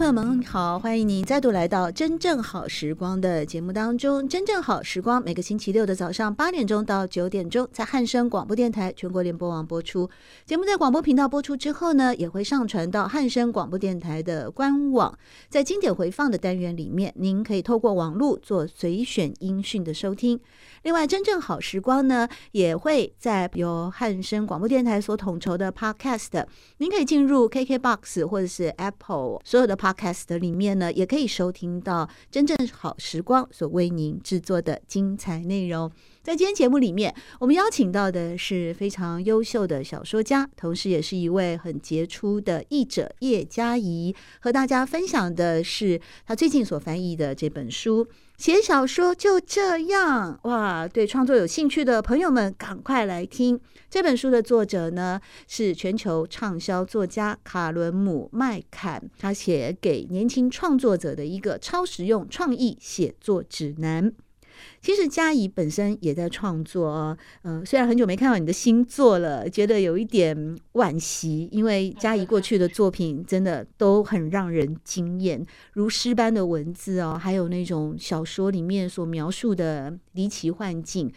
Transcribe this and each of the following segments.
朋友们好，欢迎您再度来到《真正好时光》的节目当中。《真正好时光》每个星期六的早上八点钟到九点钟，在汉声广播电台全国联播网播出。节目在广播频道播出之后呢，也会上传到汉声广播电台的官网。在经典回放的单元里面，您可以透过网络做随选音讯的收听。另外，《真正好时光》呢，也会在由汉声广播电台所统筹的 Podcast，您可以进入 KKBOX 或者是 Apple 所有的 Pod。Podcast 里面呢，也可以收听到真正好时光所为您制作的精彩内容。在今天节目里面，我们邀请到的是非常优秀的小说家，同时也是一位很杰出的译者叶嘉仪，和大家分享的是他最近所翻译的这本书。写小说就这样哇！对创作有兴趣的朋友们，赶快来听这本书的作者呢，是全球畅销作家卡伦姆麦坎，他写给年轻创作者的一个超实用创意写作指南。其实佳怡本身也在创作哦，嗯，虽然很久没看到你的新作了，觉得有一点惋惜，因为佳怡过去的作品真的都很让人惊艳，如诗般的文字哦，还有那种小说里面所描述的离奇幻境。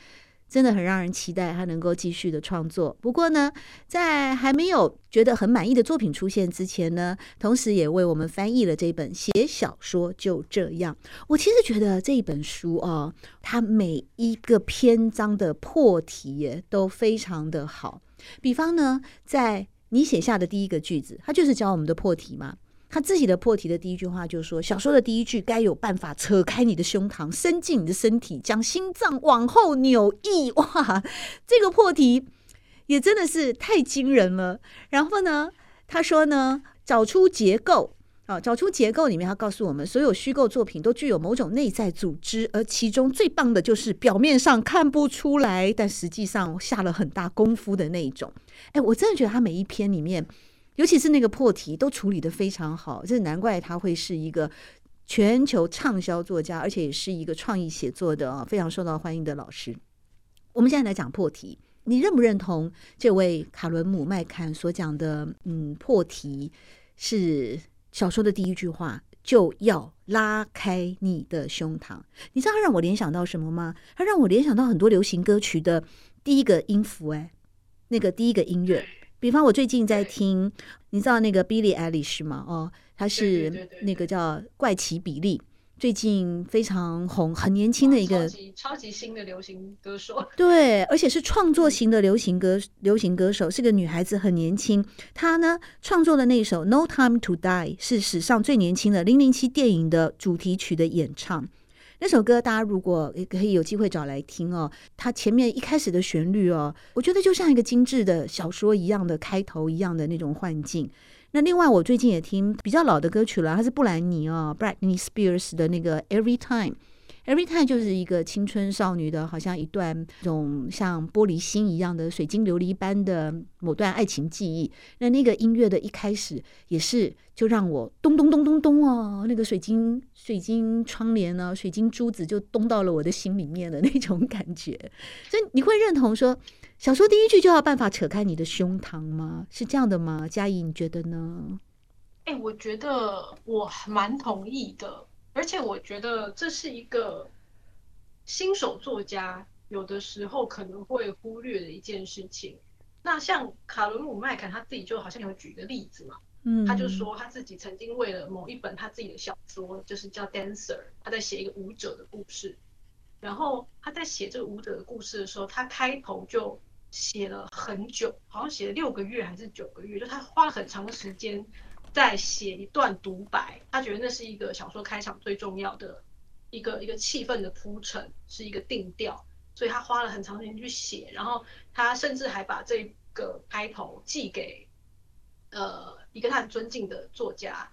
真的很让人期待他能够继续的创作。不过呢，在还没有觉得很满意的作品出现之前呢，同时也为我们翻译了这本《写小说就这样》。我其实觉得这一本书哦，它每一个篇章的破题也都非常的好。比方呢，在你写下的第一个句子，它就是教我们的破题嘛。他自己的破题的第一句话就是说：“小说的第一句该有办法扯开你的胸膛，伸进你的身体，将心脏往后扭一。”哇，这个破题也真的是太惊人了。然后呢，他说呢，找出结构啊，找出结构里面，他告诉我们，所有虚构作品都具有某种内在组织，而其中最棒的就是表面上看不出来，但实际上下了很大功夫的那一种。哎，我真的觉得他每一篇里面。尤其是那个破题都处理得非常好，这难怪他会是一个全球畅销作家，而且也是一个创意写作的非常受到欢迎的老师。我们现在来讲破题，你认不认同这位卡伦姆麦坎所讲的？嗯，破题是小说的第一句话，就要拉开你的胸膛。你知道他让我联想到什么吗？他让我联想到很多流行歌曲的第一个音符，哎，那个第一个音乐。比方我最近在听，你知道那个 Billie Eilish 吗？哦，她是那个叫怪奇比利，最近非常红，很年轻的一个超级超级新的流行歌手。对，而且是创作型的流行歌流行歌手，是个女孩子，很年轻。她呢创作的那首《No Time to Die》是史上最年轻的《零零七》电影的主题曲的演唱。那首歌，大家如果可以有机会找来听哦，它前面一开始的旋律哦，我觉得就像一个精致的小说一样的开头一样的那种幻境。那另外，我最近也听比较老的歌曲了，它是布兰妮哦，Britney Spears 的那个 Every Time。Every time 就是一个青春少女的，好像一段这种像玻璃心一样的水晶琉璃般的某段爱情记忆。那那个音乐的一开始也是就让我咚咚咚咚咚哦，那个水晶水晶窗帘呢，水晶珠子就咚到了我的心里面的那种感觉。所以你会认同说，小说第一句就要办法扯开你的胸膛吗？是这样的吗？佳怡，你觉得呢？哎、我觉得我蛮同意的。而且我觉得这是一个新手作家有的时候可能会忽略的一件事情。那像卡伦姆麦肯他自己就好像有举一个例子嘛，嗯，他就说他自己曾经为了某一本他自己的小说，就是叫《Dancer》，他在写一个舞者的故事。然后他在写这个舞者的故事的时候，他开头就写了很久，好像写了六个月还是九个月，就他花了很长的时间。在写一段独白，他觉得那是一个小说开场最重要的一个一个气氛的铺陈，是一个定调，所以他花了很长时间去写。然后他甚至还把这个开头寄给呃一个他很尊敬的作家，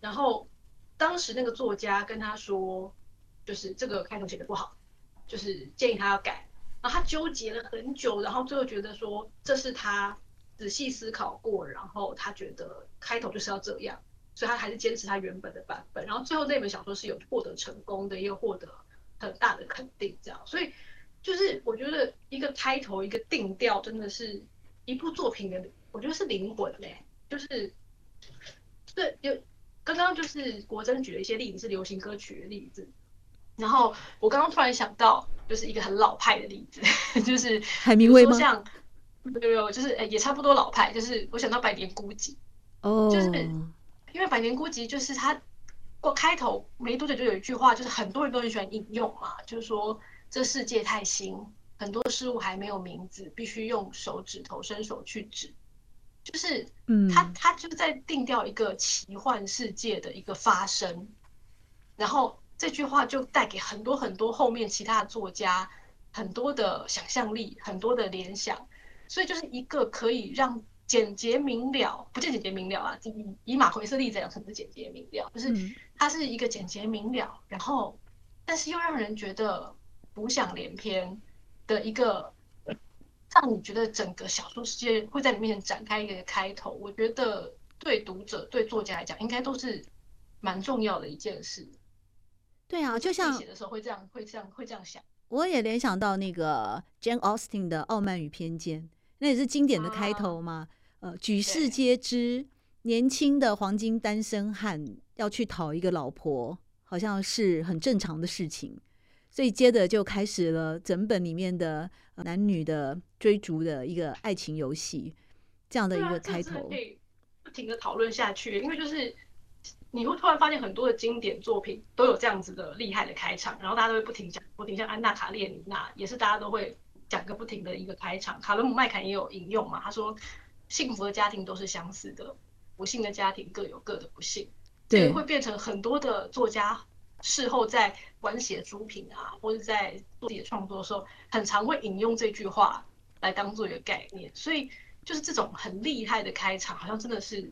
然后当时那个作家跟他说，就是这个开头写的不好，就是建议他要改。然后他纠结了很久，然后最后觉得说这是他仔细思考过，然后他觉得开头就是要这样，所以他还是坚持他原本的版本。然后最后那本小说是有获得成功的，也有获得很大的肯定，这样。所以就是我觉得一个开头一个定调，真的是一部作品的，我觉得是灵魂嘞。就是对，有刚刚就是国珍举了一些例子，是流行歌曲的例子。然后我刚刚突然想到，就是一个很老派的例子，就是海明威吗？像没有就是也差不多老派。就是我想到《百年孤寂》，哦，就是因为《百年孤寂》就是他过开头没多久就有一句话，就是很多人都很喜欢引用嘛，就是说这世界太新，很多事物还没有名字，必须用手指头伸手去指。就是嗯，他他就在定调一个奇幻世界的一个发生，然后。这句话就带给很多很多后面其他的作家很多的想象力，很多的联想，所以就是一个可以让简洁明了，不见简洁明了啊，以以马奎斯例子来讲，什么是简洁明了？就是它是一个简洁明了，然后但是又让人觉得浮想联翩的一个，让你觉得整个小说世界会在你面前展开一个开头。我觉得对读者对作家来讲，应该都是蛮重要的一件事。对啊，就像写的时候会这样，会这样，会这样想。我也联想到那个 Jane Austen 的《傲慢与偏见》，那也是经典的开头嘛。啊、呃，举世皆知，年轻的黄金单身汉要去讨一个老婆，好像是很正常的事情。所以接着就开始了整本里面的男女的追逐的一个爱情游戏，这样的一个开头。可以不停的讨论下去，因为就是。你会突然发现很多的经典作品都有这样子的厉害的开场，然后大家都会不停讲不停，像安娜卡列尼娜也是大家都会讲个不停的一个开场。卡伦姆麦坎也有引用嘛，他说幸福的家庭都是相似的，不幸的家庭各有各的不幸。对，会变成很多的作家事后在管写书评啊，或者在做自己的创作的时候，很常会引用这句话来当做一个概念。所以就是这种很厉害的开场，好像真的是。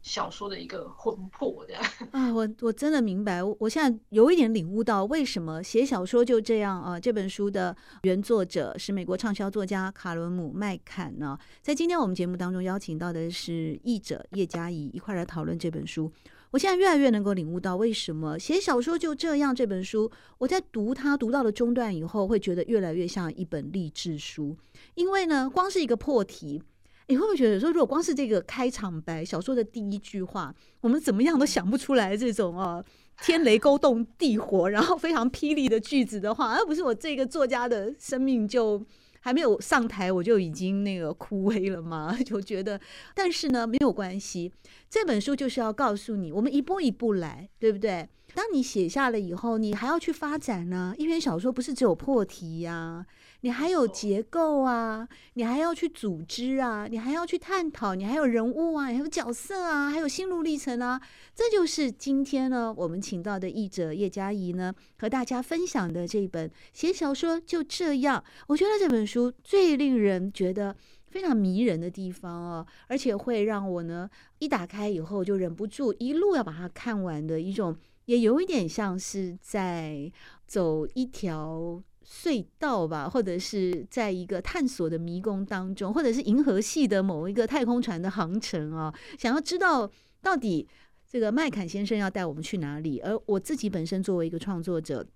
小说的一个魂魄，这样 啊，我我真的明白，我现在有一点领悟到为什么写小说就这样啊。这本书的原作者是美国畅销作家卡伦姆麦坎呢。在今天我们节目当中邀请到的是译者叶嘉怡，一块来讨论这本书。我现在越来越能够领悟到为什么写小说就这样。这本书我在读它读到了中段以后，会觉得越来越像一本励志书，因为呢，光是一个破题。你会不会觉得说，如果光是这个开场白，小说的第一句话，我们怎么样都想不出来这种啊，天雷勾动地火，然后非常霹雳的句子的话，而不是我这个作家的生命就还没有上台，我就已经那个枯萎了嘛？就觉得，但是呢，没有关系，这本书就是要告诉你，我们一步一步来，对不对？当你写下了以后，你还要去发展呢。一篇小说不是只有破题呀。你还有结构啊，你还要去组织啊，你还要去探讨，你还有人物啊，还有角色啊，还有心路历程啊，这就是今天呢，我们请到的译者叶嘉怡呢，和大家分享的这一本写小说就这样。我觉得这本书最令人觉得非常迷人的地方哦，而且会让我呢一打开以后就忍不住一路要把它看完的一种，也有一点像是在走一条。隧道吧，或者是在一个探索的迷宫当中，或者是银河系的某一个太空船的航程啊，想要知道到底这个麦坎先生要带我们去哪里？而我自己本身作为一个创作者，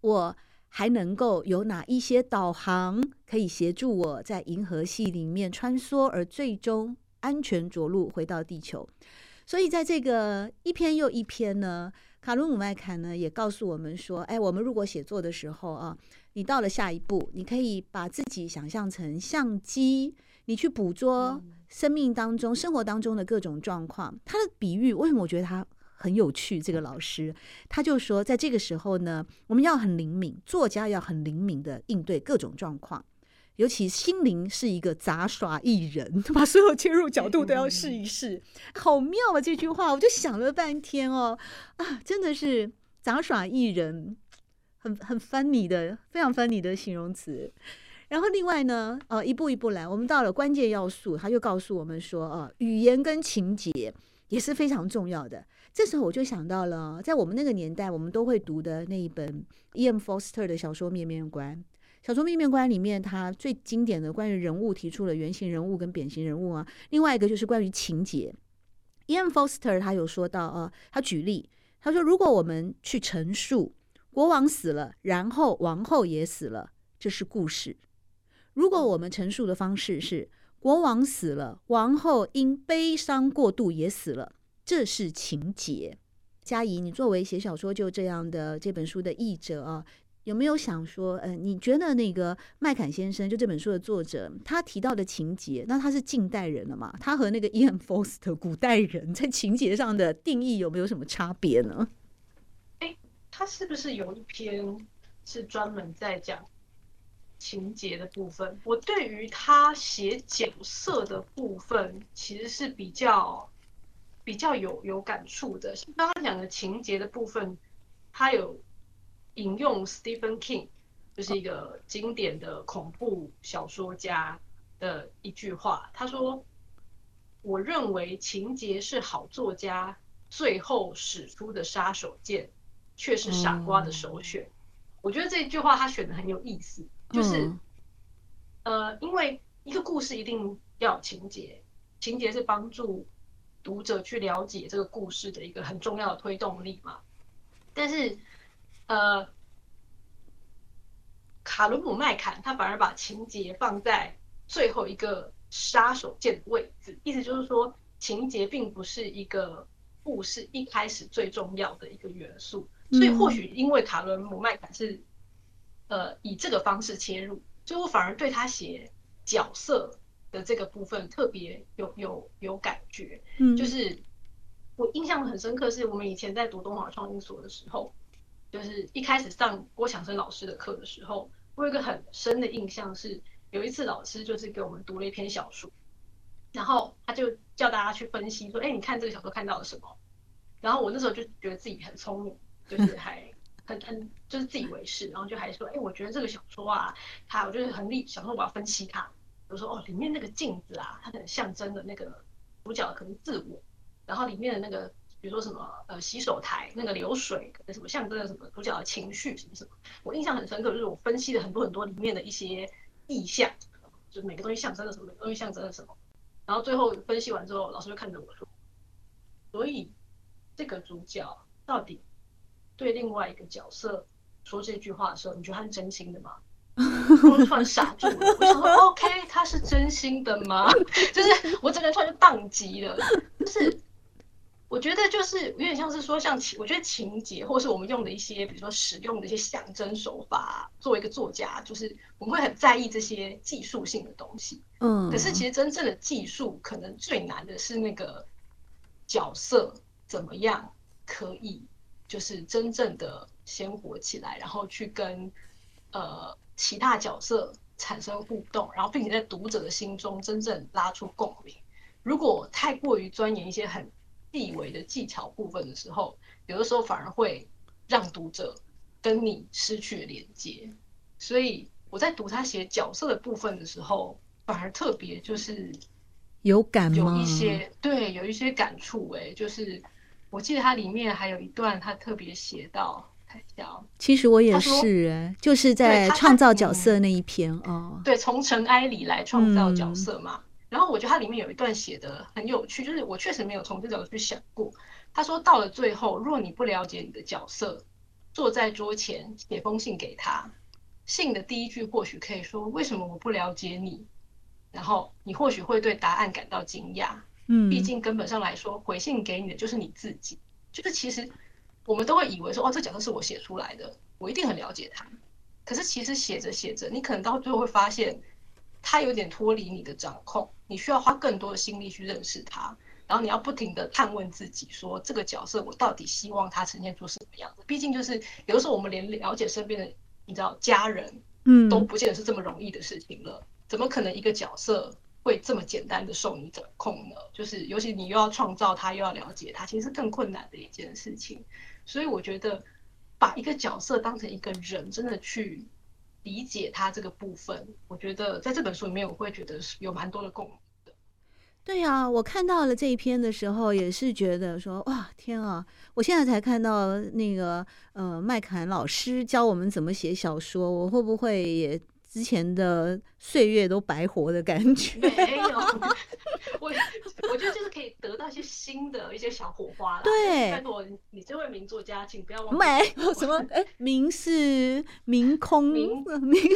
我还能够有哪一些导航可以协助我在银河系里面穿梭，而最终安全着陆回到地球？所以在这个一篇又一篇呢。卡伦姆麦坎呢也告诉我们说：“哎，我们如果写作的时候啊，你到了下一步，你可以把自己想象成相机，你去捕捉生命当中、生活当中的各种状况。他的比喻为什么我觉得他很有趣？这个老师他就说，在这个时候呢，我们要很灵敏，作家要很灵敏的应对各种状况。”尤其心灵是一个杂耍艺人，把所有切入角度都要试一试，好妙啊！这句话我就想了半天哦，啊，真的是杂耍艺人，很很 funny 的，非常 funny 的形容词。然后另外呢，呃，一步一步来，我们到了关键要素，他就告诉我们说，呃，语言跟情节也是非常重要的。这时候我就想到了，在我们那个年代，我们都会读的那一本 E.M. Forster 的小说《面面观》。小说《面面观》里面，它最经典的关于人物提出了原型人物跟扁形人物啊。另外一个就是关于情节。emfoster 他有说到啊，他举例，他说，如果我们去陈述国王死了，然后王后也死了，这是故事；如果我们陈述的方式是国王死了，王后因悲伤过度也死了，这是情节。佳怡，你作为写小说就这样的这本书的译者啊。有没有想说，呃，你觉得那个麦坎先生就这本书的作者，他提到的情节，那他是近代人了嘛？他和那个 E.M. Forster 古代人在情节上的定义有没有什么差别呢？哎，他是不是有一篇是专门在讲情节的部分？我对于他写角色的部分，其实是比较比较有有感触的。刚刚讲的情节的部分，他有。引用 Stephen King，就是一个经典的恐怖小说家的一句话，他说：“我认为情节是好作家最后使出的杀手锏，却是傻瓜的首选。”我觉得这句话他选的很有意思，就是呃，因为一个故事一定要有情节，情节是帮助读者去了解这个故事的一个很重要的推动力嘛，但是。呃，卡伦姆麦坎他反而把情节放在最后一个杀手锏的位置，意思就是说，情节并不是一个故事一开始最重要的一个元素。所以或许因为卡伦姆麦坎是呃以这个方式切入，所以我反而对他写角色的这个部分特别有有有感觉。嗯，就是我印象很深刻，是我们以前在读东华创新所的时候。就是一开始上郭强生老师的课的时候，我有一个很深的印象是，有一次老师就是给我们读了一篇小说，然后他就叫大家去分析说，哎，你看这个小说看到了什么？然后我那时候就觉得自己很聪明，就是 还很很就是自以为是，然后就还说，哎，我觉得这个小说啊，它我就是很厉，想说我要分析它，我说哦，里面那个镜子啊，它很象征的那个主角可能自我，然后里面的那个。比如说什么呃洗手台那个流水，什么象征的什么主角的情绪什么什么，我印象很深刻，就是我分析了很多很多里面的一些意象，就是每个东西象征了什么，每个东西象征了什么，然后最后分析完之后，老师就看着我说，所以这个主角到底对另外一个角色说这句话的时候，你觉得他是真心的吗？我突然傻住了，我想说 OK，他是真心的吗？就是我整个人突然就宕机了，就是。我觉得就是有点像是说，像情，我觉得情节，或是我们用的一些，比如说使用的一些象征手法，作为一个作家，就是我们会很在意这些技术性的东西。嗯。可是其实真正的技术，可能最难的是那个角色怎么样可以，就是真正的鲜活起来，然后去跟呃其他角色产生互动，然后并且在读者的心中真正拉出共鸣。如果太过于钻研一些很细微的技巧部分的时候，有的时候反而会让读者跟你失去了连接。所以我在读他写角色的部分的时候，反而特别就是有感，有一些对，有一些感触。哎，就是我记得他里面还有一段，他特别写到。其实我也是，哎，就是在创造角色那一篇哦。对，从尘埃里来创造角色嘛。嗯然后我觉得它里面有一段写的很有趣，就是我确实没有从这角度去想过。他说到了最后，若你不了解你的角色，坐在桌前写封信给他，信的第一句或许可以说：“为什么我不了解你？”然后你或许会对答案感到惊讶。嗯，毕竟根本上来说，回信给你的就是你自己。就是其实我们都会以为说：“哦，这角色是我写出来的，我一定很了解他。”可是其实写着写着，你可能到最后会发现。他有点脱离你的掌控，你需要花更多的心力去认识他，然后你要不停的探问自己，说这个角色我到底希望他呈现出什么样子？毕竟就是有的时候我们连了解身边的你知道家人，嗯，都不见得是这么容易的事情了。怎么可能一个角色会这么简单的受你掌控呢？就是尤其你又要创造他，又要了解他，其实是更困难的一件事情。所以我觉得把一个角色当成一个人，真的去。理解他这个部分。我觉得在这本书里面，我会觉得是有蛮多的共鸣的。对啊，我看到了这一篇的时候，也是觉得说，哇，天啊！我现在才看到那个呃，麦坎老师教我们怎么写小说，我会不会也？之前的岁月都白活的感觉，没有，我我觉得就是可以得到一些新的一些小火花。对，拜托你这位名作家，请不要忘记。没有什么，哎，名是明空，名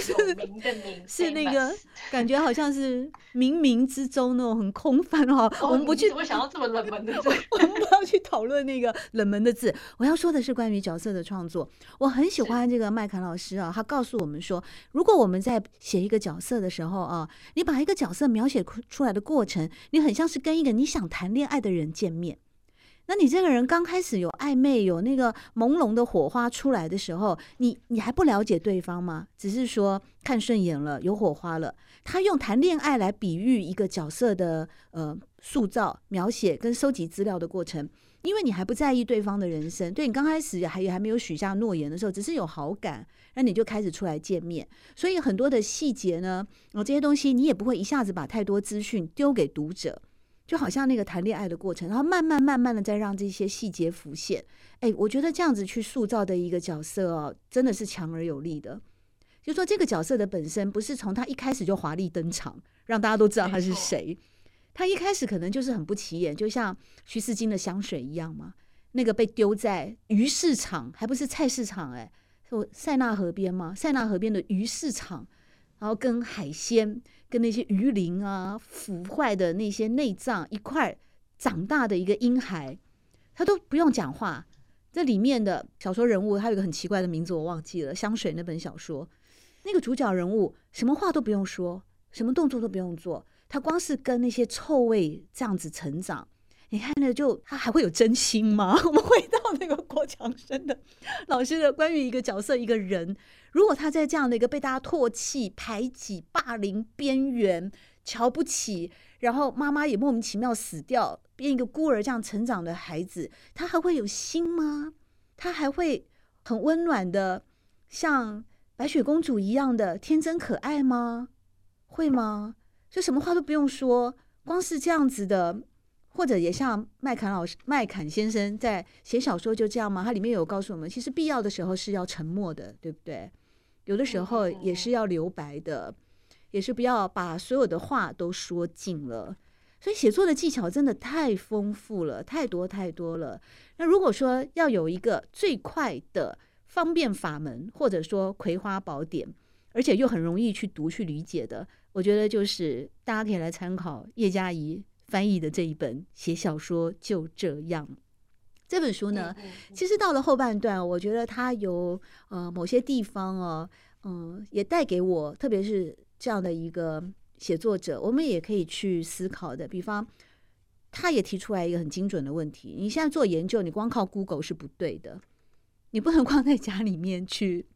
是名的名，是那个感觉好像是冥冥之中那种很空泛哈。我们不去，我想要这么冷门的字，我们不要去讨论那个冷门的字。我要说的是关于角色的创作，我很喜欢这个麦肯老师啊，他告诉我们说，如果我们在写一个角色的时候啊，你把一个角色描写出来的过程，你很像是跟一个你想谈恋爱的人见面。那你这个人刚开始有暧昧，有那个朦胧的火花出来的时候，你你还不了解对方吗？只是说看顺眼了，有火花了。他用谈恋爱来比喻一个角色的呃塑造、描写跟收集资料的过程。因为你还不在意对方的人生，对你刚开始还也还没有许下诺言的时候，只是有好感，那你就开始出来见面，所以很多的细节呢，哦，这些东西你也不会一下子把太多资讯丢给读者，就好像那个谈恋爱的过程，然后慢慢慢慢的再让这些细节浮现。哎，我觉得这样子去塑造的一个角色哦，真的是强而有力的。就说这个角色的本身不是从他一开始就华丽登场，让大家都知道他是谁。他一开始可能就是很不起眼，就像徐世金的香水一样嘛。那个被丢在鱼市场，还不是菜市场哎，说塞纳河边嘛，塞纳河边的鱼市场，然后跟海鲜、跟那些鱼鳞啊、腐坏的那些内脏一块长大的一个婴孩，他都不用讲话。这里面的小说人物，他有一个很奇怪的名字，我忘记了。香水那本小说，那个主角人物什么话都不用说，什么动作都不用做。他光是跟那些臭味这样子成长，你看呢？就他还会有真心吗？我们回到那个郭强生的老师的关于一个角色、一个人，如果他在这样的一个被大家唾弃、排挤、霸凌边缘、瞧不起，然后妈妈也莫名其妙死掉，变一个孤儿这样成长的孩子，他还会有心吗？他还会很温暖的，像白雪公主一样的天真可爱吗？会吗？就什么话都不用说，光是这样子的，或者也像麦坎老师、麦坎先生在写小说就这样吗？他里面有告诉我们，其实必要的时候是要沉默的，对不对？有的时候也是要留白的，也是不要把所有的话都说尽了。所以写作的技巧真的太丰富了，太多太多了。那如果说要有一个最快的方便法门，或者说葵花宝典，而且又很容易去读去理解的。我觉得就是大家可以来参考叶嘉怡翻译的这一本《写小说就这样》这本书呢。其实到了后半段，我觉得它有呃某些地方哦，嗯，也带给我，特别是这样的一个写作者，我们也可以去思考的。比方，他也提出来一个很精准的问题：你现在做研究，你光靠 Google 是不对的，你不能 光在家里面去。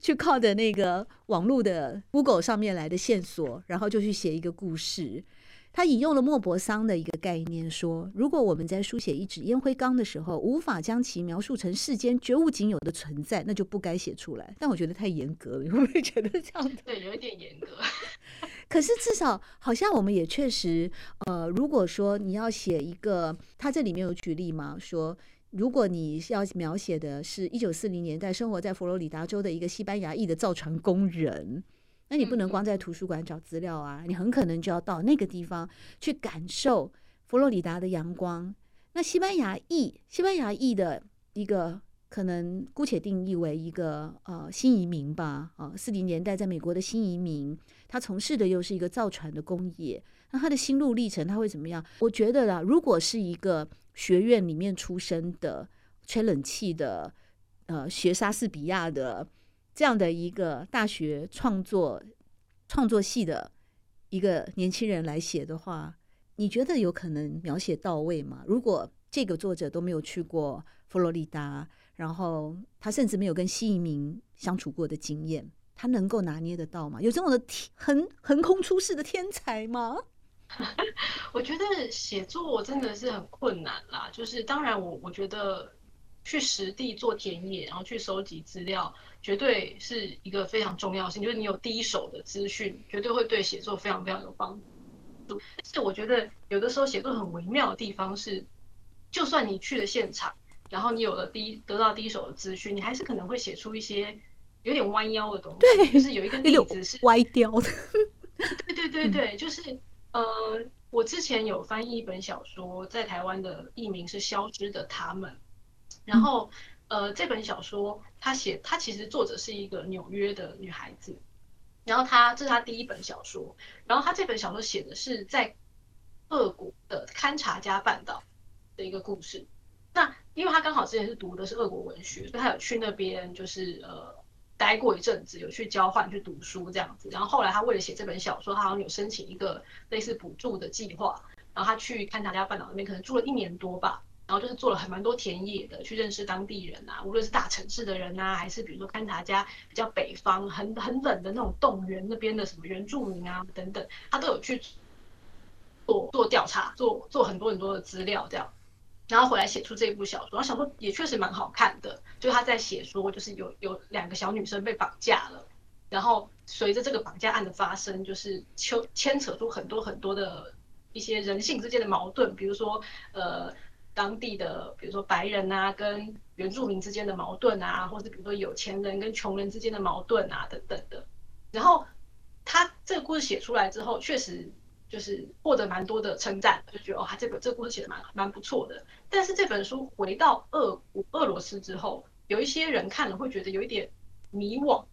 去靠着那个网络的 Google 上面来的线索，然后就去写一个故事。他引用了莫泊桑的一个概念，说：如果我们在书写一纸烟灰缸的时候，无法将其描述成世间绝无仅有的存在，那就不该写出来。但我觉得太严格了，你会不会觉得这样？对，有一点严格。可是至少好像我们也确实，呃，如果说你要写一个，他这里面有举例吗？说。如果你要描写的是一九四零年代生活在佛罗里达州的一个西班牙裔的造船工人，那你不能光在图书馆找资料啊，你很可能就要到那个地方去感受佛罗里达的阳光。那西班牙裔，西班牙裔的一个可能姑且定义为一个呃新移民吧，啊，四零年代在美国的新移民，他从事的又是一个造船的工业，那他的心路历程他会怎么样？我觉得啦，如果是一个。学院里面出身的，吹冷气的，呃，学莎士比亚的这样的一个大学创作创作系的一个年轻人来写的话，你觉得有可能描写到位吗？如果这个作者都没有去过佛罗里达，然后他甚至没有跟新移民相处过的经验，他能够拿捏得到吗？有这种的天横横空出世的天才吗？我觉得写作真的是很困难啦。就是当然我，我我觉得去实地做田野，然后去收集资料，绝对是一个非常重要性。就是你有第一手的资讯，绝对会对写作非常非常有帮助。但是我觉得有的时候写作很微妙的地方是，就算你去了现场，然后你有了第一得到第一手的资讯，你还是可能会写出一些有点弯腰的东西。就是有一个例子是歪掉的。对对对对，就是呃。我之前有翻译一本小说，在台湾的译名是《消失的他们》，然后呃，这本小说他写，他其实作者是一个纽约的女孩子，然后她这是她第一本小说，然后她这本小说写的是在俄国的勘察加半岛的一个故事。那因为他刚好之前是读的是俄国文学，所以他有去那边就是呃。待过一阵子，有去交换去读书这样子，然后后来他为了写这本小说，他好像有申请一个类似补助的计划，然后他去勘察加半岛那边，可能住了一年多吧，然后就是做了很蛮多田野的，去认识当地人啊，无论是大城市的人啊，还是比如说勘察加比较北方很很冷的那种冻原那边的什么原住民啊等等，他都有去做做调查，做做很多很多的资料这样。然后回来写出这部小说，然后小说也确实蛮好看的。就他在写说，就是有有两个小女生被绑架了，然后随着这个绑架案的发生，就是牵牵扯出很多很多的一些人性之间的矛盾，比如说呃当地的比如说白人啊跟原住民之间的矛盾啊，或者比如说有钱人跟穷人之间的矛盾啊等等的。然后他这个故事写出来之后，确实。就是获得蛮多的称赞，就觉得哦，他这个这个故事写的蛮蛮不错的。但是这本书回到俄俄罗斯之后，有一些人看了会觉得有一点迷惘，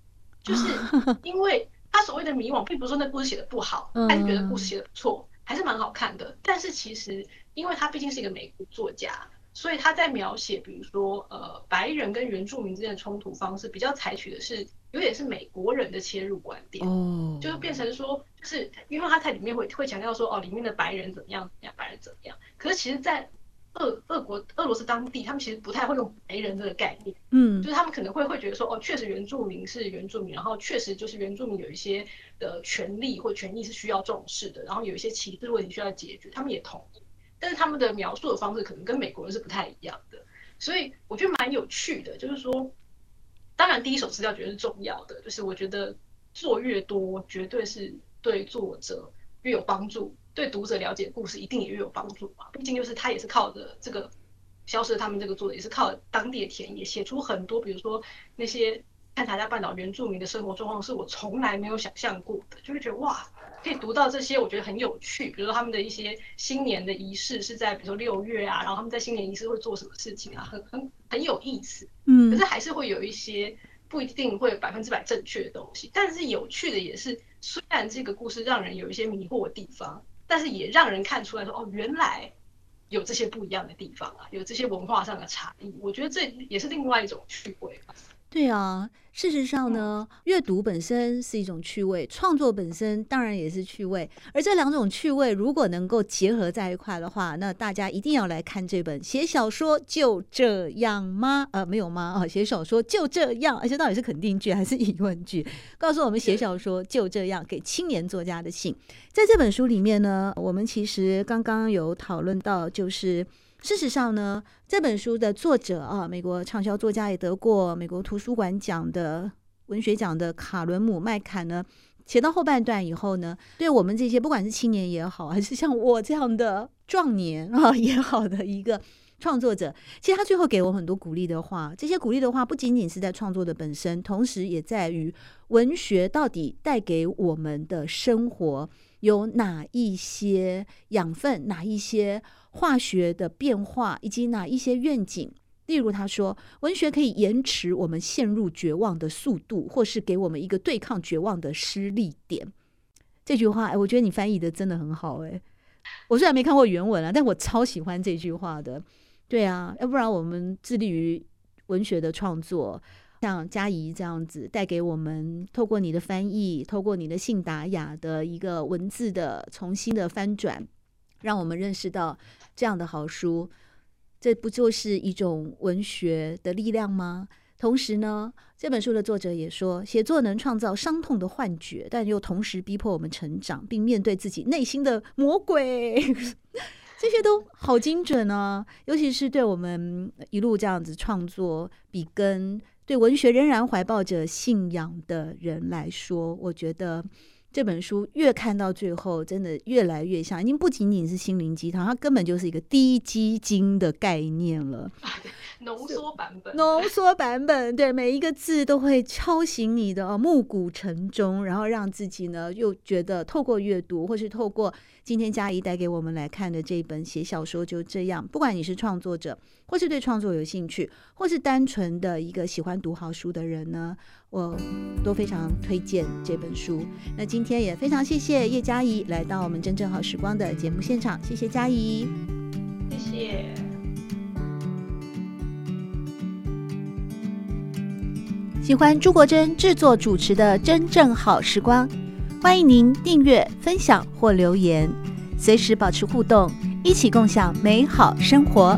就是 因为他所谓的迷惘，并不是说那故事写的不好，他是觉得故事写的不错，还是蛮好看的。但是其实，因为他毕竟是一个美国作家。所以他在描写，比如说，呃，白人跟原住民之间的冲突方式，比较采取的是有点是美国人的切入观点，哦，就是变成说，就是因为他在里面会会强调说，哦，里面的白人怎么样怎么样，白人怎么样。可是其实，在俄俄国俄罗斯当地，他们其实不太会用白人这个概念，嗯，就是他们可能会会觉得说，哦，确实原住民是原住民，然后确实就是原住民有一些的权利或权益是需要重视的，然后有一些歧视问题需要解决，他们也同意。但是他们的描述的方式可能跟美国人是不太一样的，所以我觉得蛮有趣的。就是说，当然第一手资料绝对是重要的，就是我觉得做越多，绝对是对作者越有帮助，对读者了解故事一定也越有帮助嘛。毕竟就是他也是靠着这个消失他们这个作者，也是靠当地的田野写出很多，比如说那些勘察加半岛原住民的生活状况，是我从来没有想象过的，就会觉得哇。可以读到这些，我觉得很有趣。比如说他们的一些新年的仪式是在比如说六月啊，然后他们在新年仪式会做什么事情啊，很很很有意思。嗯，可是还是会有一些不一定会百分之百正确的东西。但是有趣的也是，虽然这个故事让人有一些迷惑的地方，但是也让人看出来说，哦，原来有这些不一样的地方啊，有这些文化上的差异。我觉得这也是另外一种趣味吧。对啊，事实上呢，阅读本身是一种趣味，创作本身当然也是趣味。而这两种趣味如果能够结合在一块的话，那大家一定要来看这本《写小说就这样吗？》呃，没有吗？啊，写小说就这样，而且到底是肯定句还是疑问句？告诉我们，写小说就这样，给青年作家的信。在这本书里面呢，我们其实刚刚有讨论到，就是。事实上呢，这本书的作者啊，美国畅销作家也得过美国图书馆奖的文学奖的卡伦姆麦坎呢，写到后半段以后呢，对我们这些不管是青年也好，还是像我这样的壮年啊也好的一个创作者，其实他最后给我很多鼓励的话。这些鼓励的话不仅仅是在创作的本身，同时也在于文学到底带给我们的生活有哪一些养分，哪一些。化学的变化以及哪一些愿景？例如，他说，文学可以延迟我们陷入绝望的速度，或是给我们一个对抗绝望的失力点。这句话，哎，我觉得你翻译的真的很好，哎，我虽然没看过原文啊，但我超喜欢这句话的。对啊，要不然我们致力于文学的创作，像嘉怡这样子，带给我们透过你的翻译，透过你的信达雅的一个文字的重新的翻转。让我们认识到这样的好书，这不就是一种文学的力量吗？同时呢，这本书的作者也说，写作能创造伤痛的幻觉，但又同时逼迫我们成长，并面对自己内心的魔鬼。这些都好精准啊！尤其是对我们一路这样子创作笔耕，对文学仍然怀抱着信仰的人来说，我觉得。这本书越看到最后，真的越来越像，已经不仅仅是心灵鸡汤，它根本就是一个低基金的概念了。浓缩版本，浓缩版本，对，每一个字都会敲醒你的哦，暮鼓晨钟，然后让自己呢又觉得透过阅读，或是透过今天嘉怡带给我们来看的这一本写小说就这样，不管你是创作者，或是对创作有兴趣，或是单纯的一个喜欢读好书的人呢，我都非常推荐这本书。那今天也非常谢谢叶嘉怡来到我们真正好时光的节目现场，谢谢嘉怡，谢谢。喜欢朱国珍制作主持的《真正好时光》，欢迎您订阅、分享或留言，随时保持互动，一起共享美好生活。